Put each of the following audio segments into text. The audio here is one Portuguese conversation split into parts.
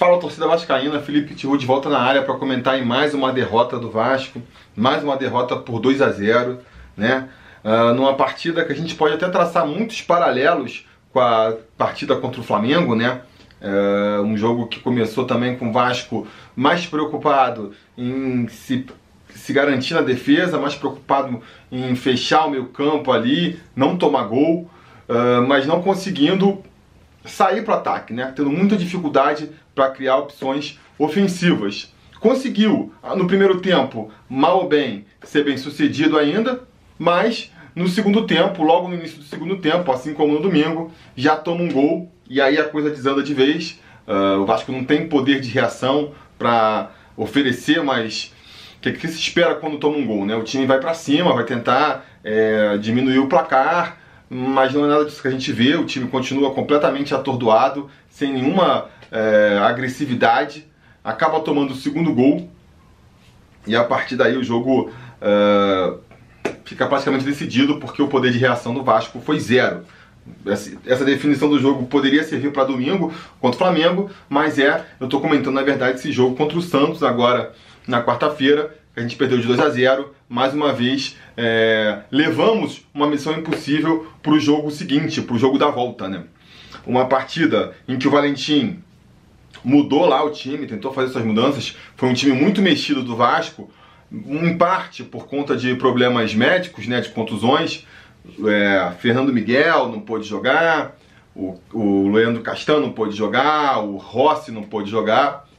Fala torcida vascaína, Felipe Tiru de volta na área para comentar em mais uma derrota do Vasco, mais uma derrota por 2 a 0, né? Uh, numa partida que a gente pode até traçar muitos paralelos com a partida contra o Flamengo, né? Uh, um jogo que começou também com o Vasco mais preocupado em se, se garantir na defesa, mais preocupado em fechar o meio campo ali, não tomar gol, uh, mas não conseguindo sair para o ataque, né? Tendo muita dificuldade para criar opções ofensivas. Conseguiu, ah, no primeiro tempo, mal ou bem, ser bem sucedido ainda, mas no segundo tempo, logo no início do segundo tempo, assim como no domingo, já toma um gol e aí a coisa desanda de vez. Uh, o Vasco não tem poder de reação para oferecer, mas o que, que, se espera quando toma um gol? Né? O time vai para cima, vai tentar é, diminuir o placar, mas não é nada disso que a gente vê. O time continua completamente atordoado, sem nenhuma é, agressividade, acaba tomando o segundo gol e a partir daí o jogo é, fica praticamente decidido porque o poder de reação do Vasco foi zero. Essa definição do jogo poderia servir para domingo contra o Flamengo, mas é, eu estou comentando na verdade esse jogo contra o Santos agora na quarta-feira, a gente perdeu de 2 a 0 mais uma vez é, levamos uma missão impossível para o jogo seguinte, para o jogo da volta, né? Uma partida em que o Valentim mudou lá o time, tentou fazer suas mudanças, foi um time muito mexido do Vasco, em parte por conta de problemas médicos, né, de contusões. É, Fernando Miguel não pôde jogar, o, o Leandro Castan não pôde jogar, o Rossi não pôde jogar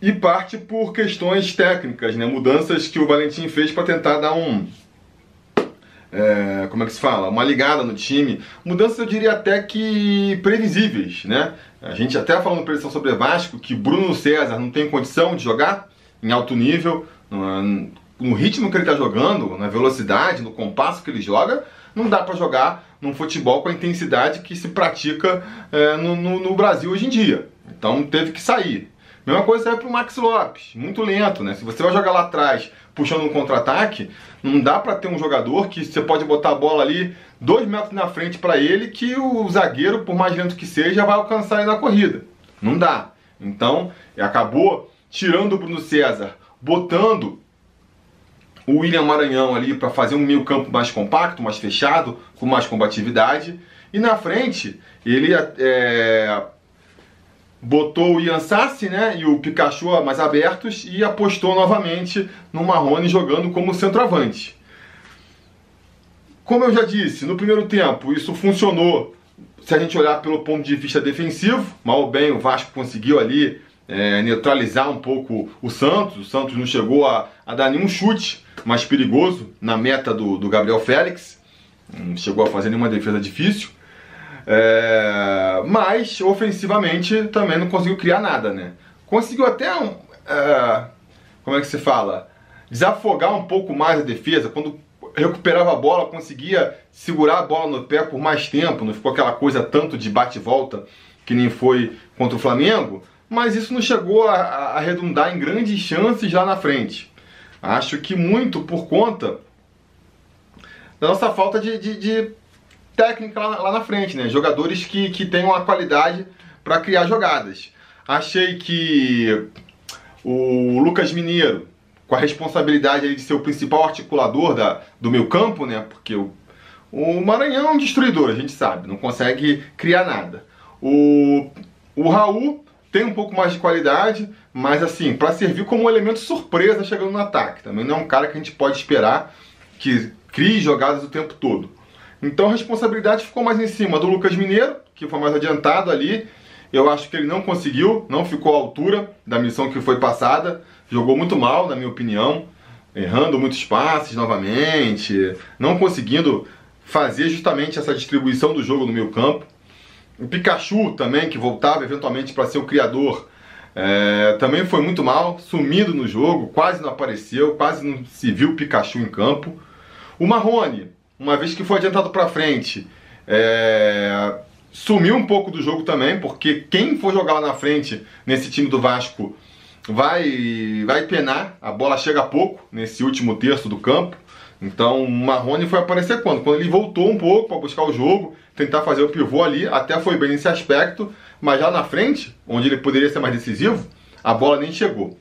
e parte por questões técnicas, né? mudanças que o Valentim fez para tentar dar um. É, como é que se fala? Uma ligada no time. Mudanças eu diria até que previsíveis. Né? A gente até falou no predição sobre Vasco que Bruno César não tem condição de jogar em alto nível, no, no ritmo que ele está jogando, na velocidade, no compasso que ele joga, não dá para jogar num futebol com a intensidade que se pratica é, no, no, no Brasil hoje em dia. Então teve que sair. Mesma coisa serve para o Max Lopes, muito lento, né? Se você vai jogar lá atrás puxando um contra-ataque, não dá para ter um jogador que você pode botar a bola ali dois metros na frente para ele que o zagueiro, por mais lento que seja, vai alcançar ele na corrida. Não dá. Então, acabou tirando o Bruno César, botando o William Maranhão ali para fazer um meio campo mais compacto, mais fechado, com mais combatividade. E na frente, ele é, botou o Ian Sassi né, e o Pikachu mais abertos e apostou novamente no Marrone jogando como centroavante. Como eu já disse, no primeiro tempo isso funcionou se a gente olhar pelo ponto de vista defensivo, mal ou bem o Vasco conseguiu ali é, neutralizar um pouco o Santos, o Santos não chegou a, a dar nenhum chute mais perigoso na meta do, do Gabriel Félix, não chegou a fazer nenhuma defesa difícil. É, mas ofensivamente também não conseguiu criar nada, né? Conseguiu até um, é, como é que se fala? Desafogar um pouco mais a defesa. Quando recuperava a bola, conseguia segurar a bola no pé por mais tempo. Não ficou aquela coisa tanto de bate-volta que nem foi contra o Flamengo. Mas isso não chegou a, a redundar em grandes chances lá na frente. Acho que muito por conta da nossa falta de, de, de técnica lá, lá na frente, né? Jogadores que, que tenham a qualidade para criar jogadas. Achei que o Lucas Mineiro, com a responsabilidade de ser o principal articulador da, do meu campo, né? Porque o, o Maranhão é um destruidor, a gente sabe, não consegue criar nada. O, o Raul tem um pouco mais de qualidade, mas assim, para servir como um elemento surpresa chegando no ataque. Também não é um cara que a gente pode esperar que crie jogadas o tempo todo. Então a responsabilidade ficou mais em cima do Lucas Mineiro, que foi mais adiantado ali. Eu acho que ele não conseguiu, não ficou à altura da missão que foi passada. Jogou muito mal, na minha opinião, errando muitos passes novamente, não conseguindo fazer justamente essa distribuição do jogo no meio campo. O Pikachu também, que voltava eventualmente para ser o criador, é, também foi muito mal, sumido no jogo, quase não apareceu, quase não se viu Pikachu em campo. O Marrone, uma vez que foi adiantado para frente, é, sumiu um pouco do jogo também, porque quem for jogar lá na frente nesse time do Vasco vai, vai penar, a bola chega pouco nesse último terço do campo. Então o Marrone foi aparecer quando? Quando ele voltou um pouco para buscar o jogo, tentar fazer o pivô ali, até foi bem nesse aspecto, mas já na frente, onde ele poderia ser mais decisivo, a bola nem chegou.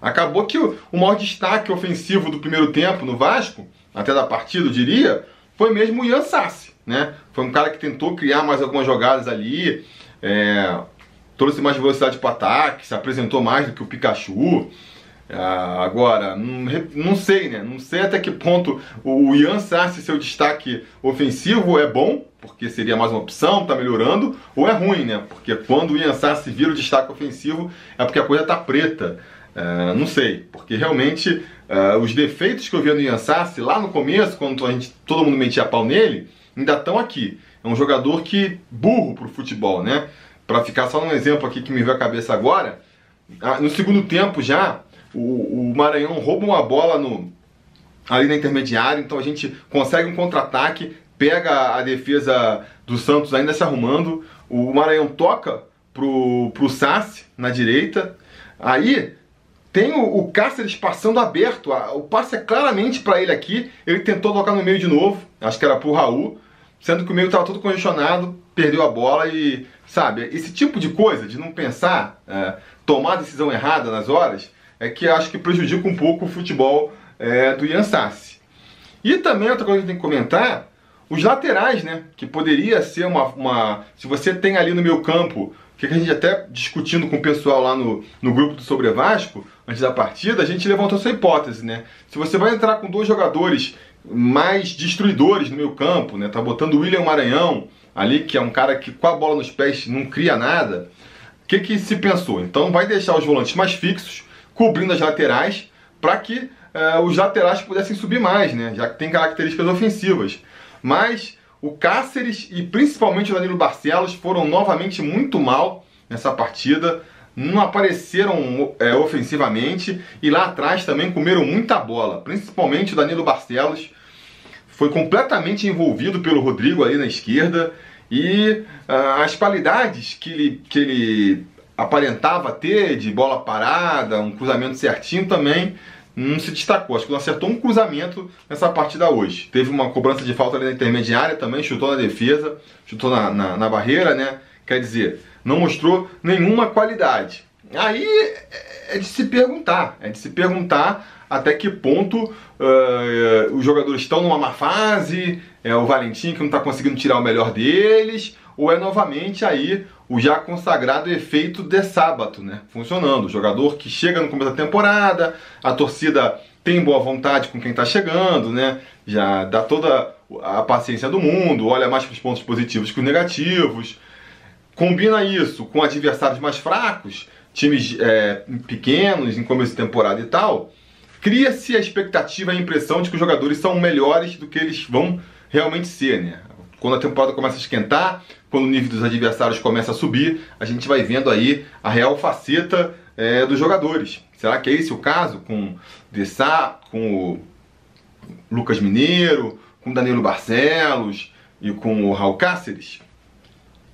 Acabou que o maior destaque ofensivo do primeiro tempo no Vasco, até da partida, eu diria, foi mesmo o Ian Sassi, né? Foi um cara que tentou criar mais algumas jogadas ali, é, trouxe mais velocidade para ataque, se apresentou mais do que o Pikachu. Ah, agora, não, não, sei, né? Não sei até que ponto o Ian Sassi, seu destaque ofensivo, é bom, porque seria mais uma opção, tá melhorando, ou é ruim, né? Porque quando o Ian Sassi vira o destaque ofensivo, é porque a coisa tá preta. Uh, não sei, porque realmente uh, os defeitos que eu via no Ian Sassi lá no começo, quando a gente, todo mundo metia pau nele, ainda estão aqui. É um jogador que burro pro futebol, né? Para ficar só num exemplo aqui que me veio à cabeça agora, uh, no segundo tempo já, o, o Maranhão rouba uma bola no, ali na intermediária, então a gente consegue um contra-ataque, pega a defesa do Santos ainda se arrumando, o Maranhão toca pro, pro Sassi na direita, aí tem o, o Cáceres passando aberto, o passe é claramente para ele aqui, ele tentou tocar no meio de novo, acho que era pro Raul, sendo que o meio estava todo congestionado, perdeu a bola e, sabe, esse tipo de coisa, de não pensar, é, tomar a decisão errada nas horas, é que acho que prejudica um pouco o futebol é, do Ian Sassi. E também outra coisa que tem que comentar, os laterais, né? Que poderia ser uma, uma. Se você tem ali no meu campo, que a gente até discutindo com o pessoal lá no, no grupo do Sobre Vasco, antes da partida, a gente levantou essa hipótese, né? Se você vai entrar com dois jogadores mais destruidores no meu campo, né? Tá botando o William Maranhão ali, que é um cara que com a bola nos pés não cria nada. O que, que se pensou? Então vai deixar os volantes mais fixos, cobrindo as laterais, para que uh, os laterais pudessem subir mais, né? já que tem características ofensivas. Mas o Cáceres e principalmente o Danilo Barcelos foram novamente muito mal nessa partida, não apareceram é, ofensivamente e lá atrás também comeram muita bola, principalmente o Danilo Barcelos. Foi completamente envolvido pelo Rodrigo ali na esquerda e uh, as qualidades que ele, que ele aparentava ter de bola parada, um cruzamento certinho também não se destacou. Acho que não acertou um cruzamento nessa partida hoje. Teve uma cobrança de falta ali na intermediária também, chutou na defesa, chutou na, na, na barreira, né? Quer dizer, não mostrou nenhuma qualidade. Aí é de se perguntar, é de se perguntar até que ponto uh, os jogadores estão numa má fase, é o Valentim que não está conseguindo tirar o melhor deles, ou é novamente aí o já consagrado efeito de sábado, né? Funcionando. O jogador que chega no começo da temporada, a torcida tem boa vontade com quem está chegando, né? Já dá toda a paciência do mundo, olha mais para os pontos positivos que os negativos. Combina isso com adversários mais fracos, times é, pequenos em começo de temporada e tal. Cria-se a expectativa, a impressão de que os jogadores são melhores do que eles vão realmente ser, né? Quando a temporada começa a esquentar, quando o nível dos adversários começa a subir, a gente vai vendo aí a real faceta é, dos jogadores. Será que é esse o caso com Dessá, com o Lucas Mineiro, com Danilo Barcelos e com o Raul Cáceres?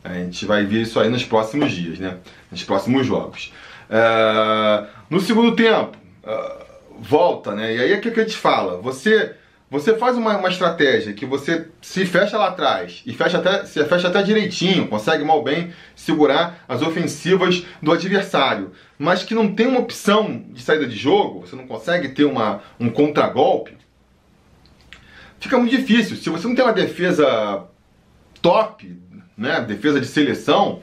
A gente vai ver isso aí nos próximos dias, né? Nos próximos jogos. É, no segundo tempo, é, volta, né? E aí é o que a gente fala? Você você faz uma, uma estratégia que você se fecha lá atrás e fecha até, se fecha até direitinho, consegue mal bem segurar as ofensivas do adversário, mas que não tem uma opção de saída de jogo, você não consegue ter uma, um contragolpe, fica muito difícil. Se você não tem uma defesa top, né, defesa de seleção,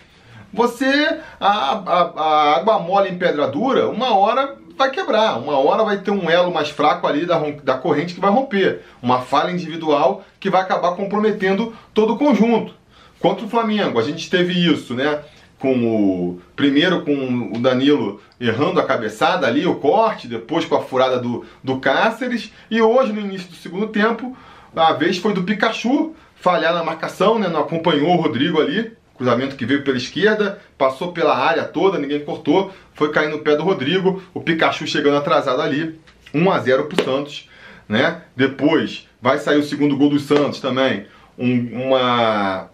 você, a, a, a água mole em pedra dura, uma hora vai quebrar. Uma hora vai ter um elo mais fraco ali da, da corrente que vai romper. Uma falha individual que vai acabar comprometendo todo o conjunto. Contra o Flamengo, a gente teve isso, né? Com o. Primeiro com o Danilo errando a cabeçada ali, o corte, depois com a furada do, do Cáceres. E hoje, no início do segundo tempo, a vez foi do Pikachu falhar na marcação, né? Não acompanhou o Rodrigo ali cruzamento que veio pela esquerda, passou pela área toda, ninguém cortou, foi cair no pé do Rodrigo, o Pikachu chegando atrasado ali, 1 a 0 pro Santos, né? Depois vai sair o segundo gol do Santos também, um, uma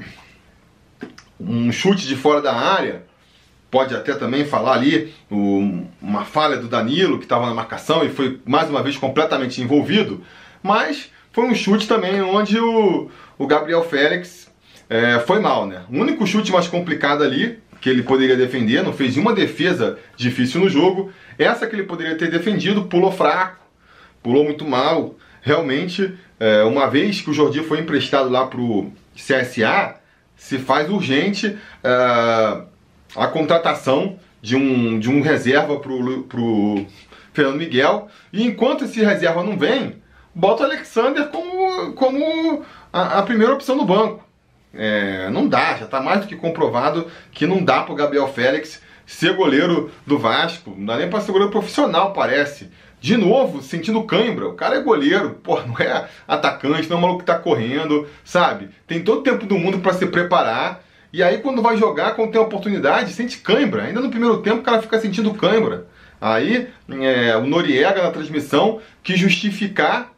um chute de fora da área, pode até também falar ali o, uma falha do Danilo que estava na marcação e foi mais uma vez completamente envolvido, mas foi um chute também onde o, o Gabriel Félix é, foi mal, né? O único chute mais complicado ali, que ele poderia defender, não fez uma defesa difícil no jogo. Essa que ele poderia ter defendido, pulou fraco, pulou muito mal. Realmente, é, uma vez que o Jordi foi emprestado lá pro CSA, se faz urgente é, a contratação de um, de um reserva pro, pro Fernando Miguel. E enquanto esse reserva não vem, bota o Alexander como, como a, a primeira opção no banco. É, não dá, já está mais do que comprovado que não dá para o Gabriel Félix ser goleiro do Vasco. Não dá nem para ser goleiro profissional, parece. De novo, sentindo cãibra. O cara é goleiro, pô, não é atacante, não é maluco que tá correndo, sabe? Tem todo o tempo do mundo para se preparar. E aí, quando vai jogar, quando tem oportunidade, sente cãibra. Ainda no primeiro tempo, o cara fica sentindo cãibra. Aí, é, o Noriega na transmissão quis justificar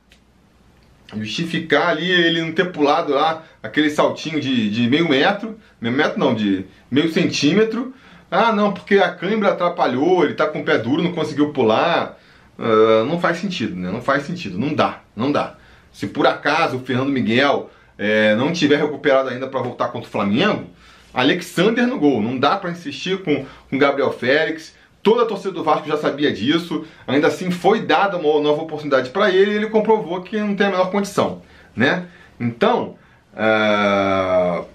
justificar ali ele não ter pulado lá aquele saltinho de, de meio metro, meio metro não, de meio centímetro. Ah, não, porque a câimbra atrapalhou, ele tá com o pé duro, não conseguiu pular. Uh, não faz sentido, né? Não faz sentido, não dá, não dá. Se por acaso o Fernando Miguel é, não tiver recuperado ainda para voltar contra o Flamengo, Alexander no gol. Não dá para insistir com o Gabriel Félix. Toda a torcida do Vasco já sabia disso. Ainda assim, foi dada uma nova oportunidade para ele e ele comprovou que não tem a menor condição, né? Então, uh...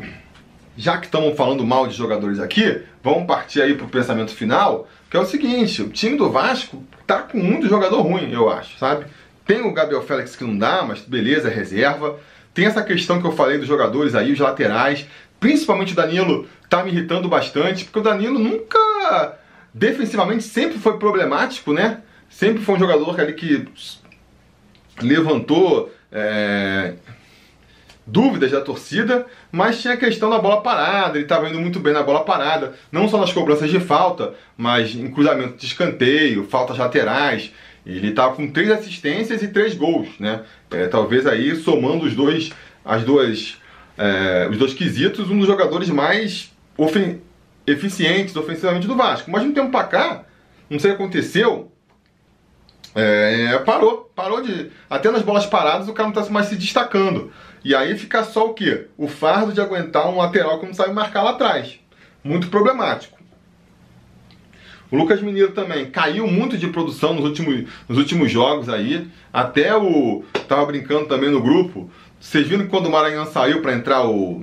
já que estamos falando mal de jogadores aqui, vamos partir aí para o pensamento final, que é o seguinte: o time do Vasco tá com muito jogador ruim, eu acho, sabe? Tem o Gabriel Félix que não dá, mas beleza, é reserva. Tem essa questão que eu falei dos jogadores aí, os laterais. Principalmente o Danilo tá me irritando bastante, porque o Danilo nunca Defensivamente sempre foi problemático, né? Sempre foi um jogador ali que levantou é, dúvidas da torcida, mas tinha a questão da bola parada, ele estava indo muito bem na bola parada, não só nas cobranças de falta, mas em cruzamento de escanteio, faltas laterais. Ele estava com três assistências e três gols, né? É, talvez aí somando os dois, as duas, é, os dois quesitos, um dos jogadores mais ofen eficientes ofensivamente do Vasco. Mas de um tempo para cá, não sei o que aconteceu, é, parou, parou de. Até nas bolas paradas o cara não está mais se destacando. E aí fica só o quê? O fardo de aguentar um lateral que não sabe marcar lá atrás. Muito problemático. O Lucas Mineiro também caiu muito de produção nos últimos, nos últimos jogos aí. Até o. Tava brincando também no grupo. Vocês viram que quando o Maranhão saiu para entrar o,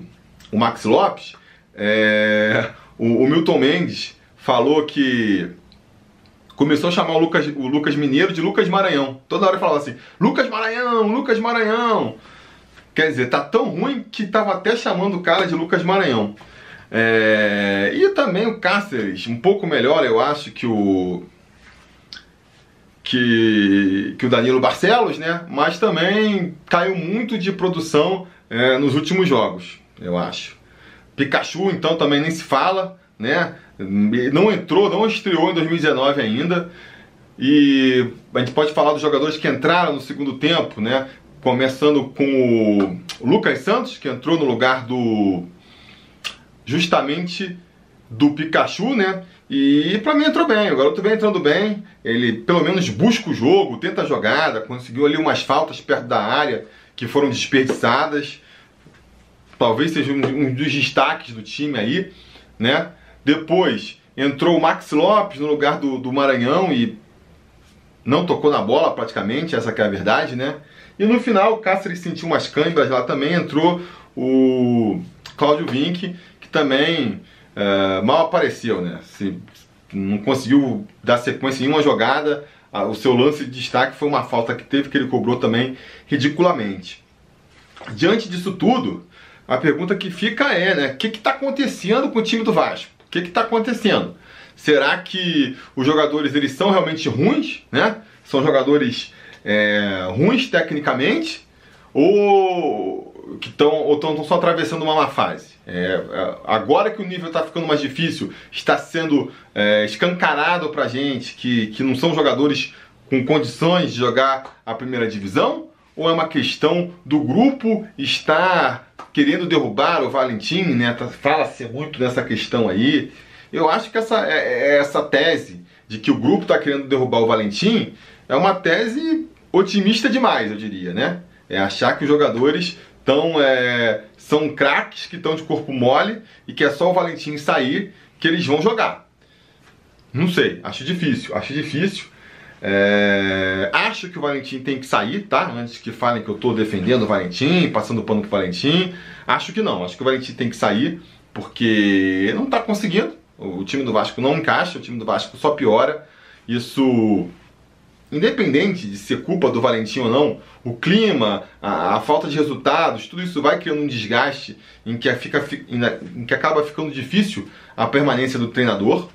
o Max Lopes? É, o, o Milton Mendes falou que começou a chamar o Lucas, o Lucas Mineiro de Lucas Maranhão. Toda hora falava assim: Lucas Maranhão, Lucas Maranhão. Quer dizer, tá tão ruim que tava até chamando o cara de Lucas Maranhão. É... E também o Cáceres, um pouco melhor, eu acho, que o. Que, que o Danilo Barcelos, né? Mas também caiu muito de produção é, nos últimos jogos, eu acho. Pikachu, então, também nem se fala, né? Não entrou, não estreou em 2019 ainda. E a gente pode falar dos jogadores que entraram no segundo tempo, né? Começando com o Lucas Santos, que entrou no lugar do. justamente do Pikachu, né? E para mim entrou bem, o garoto vem entrando bem, ele pelo menos busca o jogo, tenta a jogada, conseguiu ali umas faltas perto da área que foram desperdiçadas talvez seja um, um dos destaques do time aí, né? Depois entrou o Max Lopes no lugar do, do Maranhão e não tocou na bola praticamente, essa é a verdade, né? E no final o Cáceres sentiu umas câimbras lá também, entrou o Cláudio Vinck, que também é, mal apareceu, né? Se, não conseguiu dar sequência em uma jogada, o seu lance de destaque foi uma falta que teve, que ele cobrou também ridiculamente. Diante disso tudo, a pergunta que fica é, né? O que está acontecendo com o time do Vasco? O que está acontecendo? Será que os jogadores eles são realmente ruins, né? São jogadores é, ruins tecnicamente ou que estão ou estão só atravessando uma má fase? É, é agora que o nível está ficando mais difícil, está sendo é, escancarado para gente que, que não são jogadores com condições de jogar a primeira divisão? Ou é uma questão do grupo estar querendo derrubar o Valentim, né? Tá, fala-se muito nessa questão aí. Eu acho que essa, é, é essa tese de que o grupo está querendo derrubar o Valentim é uma tese otimista demais, eu diria, né? É achar que os jogadores tão, é, são craques que estão de corpo mole e que é só o Valentim sair que eles vão jogar. Não sei, acho difícil, acho difícil. É, acho que o Valentim tem que sair, tá? Antes que falem que eu estou defendendo o Valentim, passando pano pro Valentim. Acho que não, acho que o Valentim tem que sair, porque não está conseguindo. O time do Vasco não encaixa, o time do Vasco só piora. Isso, independente de ser culpa do Valentim ou não, o clima, a, a falta de resultados, tudo isso vai criando um desgaste em que, fica, em que acaba ficando difícil a permanência do treinador.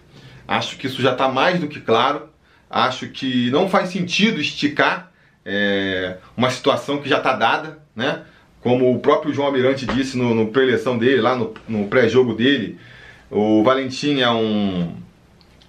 Acho que isso já está mais do que claro. Acho que não faz sentido esticar é, uma situação que já está dada, né? Como o próprio João Almirante disse no, no pré-eleição dele, lá no, no pré-jogo dele, o Valentim é um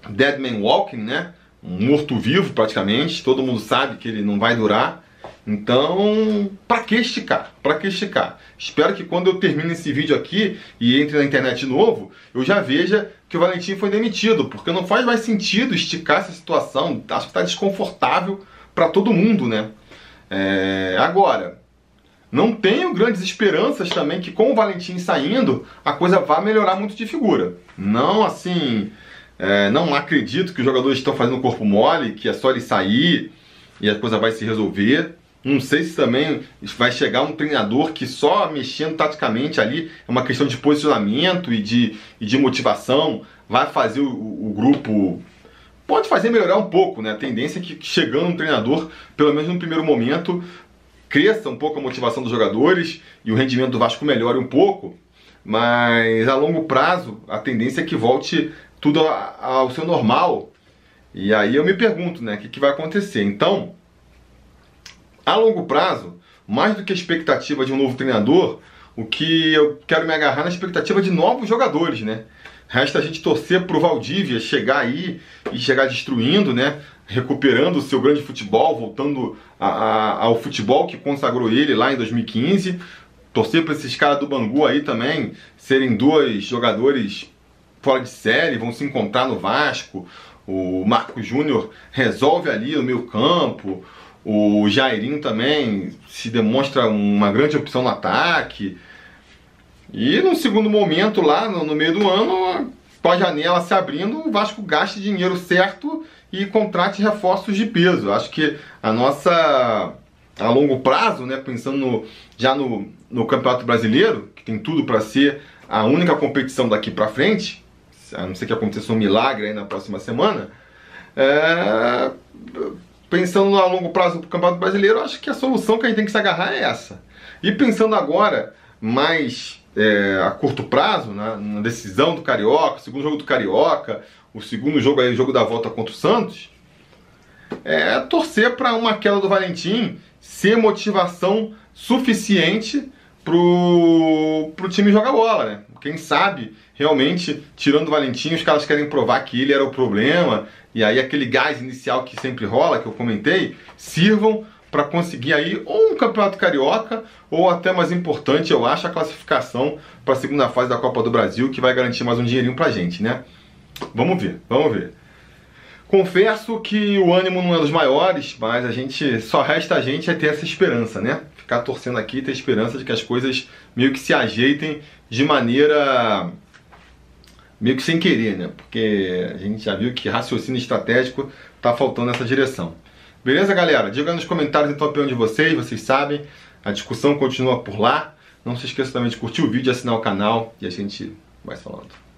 dead man walking, né? Um morto-vivo praticamente. Todo mundo sabe que ele não vai durar. Então, para que esticar? Para que esticar? Espero que quando eu termine esse vídeo aqui e entre na internet de novo, eu já veja que o Valentim foi demitido, porque não faz mais sentido esticar essa situação. Acho que está desconfortável para todo mundo, né? É... Agora, não tenho grandes esperanças também que com o Valentim saindo a coisa vá melhorar muito de figura. Não assim, é... não acredito que os jogadores estão fazendo corpo mole, que é só ele sair e a coisa vai se resolver. Não sei se também vai chegar um treinador que só mexendo taticamente ali, é uma questão de posicionamento e de, e de motivação, vai fazer o, o grupo. Pode fazer melhorar um pouco, né? A tendência é que chegando um treinador, pelo menos no primeiro momento, cresça um pouco a motivação dos jogadores e o rendimento do Vasco melhore um pouco, mas a longo prazo a tendência é que volte tudo ao seu normal. E aí eu me pergunto, né, o que, que vai acontecer? Então, a longo prazo, mais do que a expectativa de um novo treinador, o que eu quero me agarrar na expectativa de novos jogadores, né? Resta a gente torcer pro Valdívia chegar aí e chegar destruindo, né? Recuperando o seu grande futebol, voltando a, a, ao futebol que consagrou ele lá em 2015. Torcer para esses caras do Bangu aí também serem dois jogadores fora de série, vão se encontrar no Vasco. O Marco Júnior resolve ali no meio campo. O Jairinho também se demonstra uma grande opção no ataque. E no segundo momento, lá no, no meio do ano, com a janela se abrindo, o Vasco gaste dinheiro certo e contrate reforços de peso. Acho que a nossa a longo prazo, né, pensando no, já no, no Campeonato Brasileiro, que tem tudo para ser a única competição daqui para frente, a não ser que aconteça um milagre aí na próxima semana, é, pensando a longo prazo para o Campeonato Brasileiro, acho que a solução que a gente tem que se agarrar é essa. E pensando agora mais é, a curto prazo, né, na decisão do Carioca, o segundo jogo do Carioca, o segundo jogo aí, o jogo da volta contra o Santos, é torcer para uma queda do Valentim ser motivação suficiente pro, pro time jogar bola, né? Quem sabe, realmente, tirando o Valentim, os caras querem provar que ele era o problema, e aí aquele gás inicial que sempre rola, que eu comentei, sirvam para conseguir aí ou um campeonato carioca ou até mais importante, eu acho, a classificação para a segunda fase da Copa do Brasil, que vai garantir mais um dinheirinho pra gente, né? Vamos ver, vamos ver. Confesso que o ânimo não é dos maiores, mas a gente só resta a gente é ter essa esperança, né? Ficar torcendo aqui ter esperança de que as coisas meio que se ajeitem de maneira meio que sem querer, né? Porque a gente já viu que raciocínio estratégico tá faltando nessa direção. Beleza, galera? Diga nos comentários então a opinião de vocês, vocês sabem. A discussão continua por lá. Não se esqueça também de curtir o vídeo, assinar o canal e a gente vai falando.